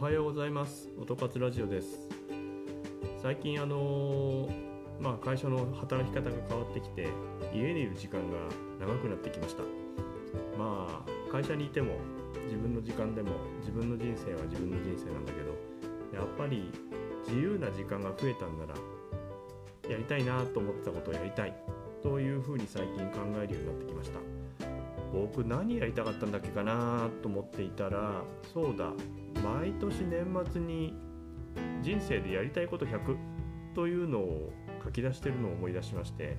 おはようございます。音活ラジオです。最近あのまあ会社の働き方が変わってきて家にいる時間が長くなってきました。まあ会社にいても自分の時間でも自分の人生は自分の人生なんだけどやっぱり自由な時間が増えたんならやりたいなと思ってたことをやりたいというふうに最近考えるようになってきました。僕何やりたかったんだっけかなと思っていたらそうだ毎年年末に人生でやりたいこと100というのを書き出してるのを思い出しまして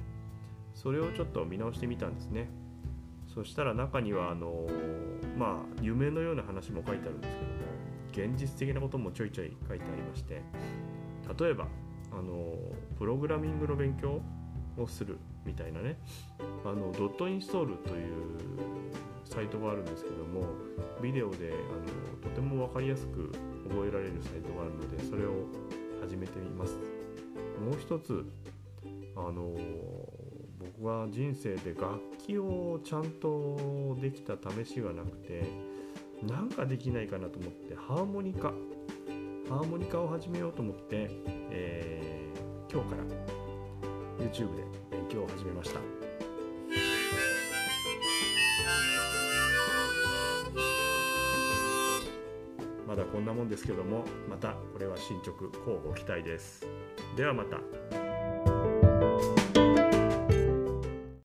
それをちょっと見直してみたんですね。そしたら中にはあのまあ夢のような話も書いてあるんですけども現実的なこともちょいちょい書いてありまして例えばあのプログラミングの勉強をする。みたいなね。あのドットインストールというサイトがあるんですけどもビデオであのとても分かりやすく覚えられるサイトがあるのでそれを始めてみます。もう一つあの僕は人生で楽器をちゃんとできた試しがなくてなんかできないかなと思ってハーモニカ。ハーモニカを始めようと思って、えー、今日から YouTube で勉強を始めました。まだこんなもんですけどもまたこれは進捗乞うご期待です。ではまた。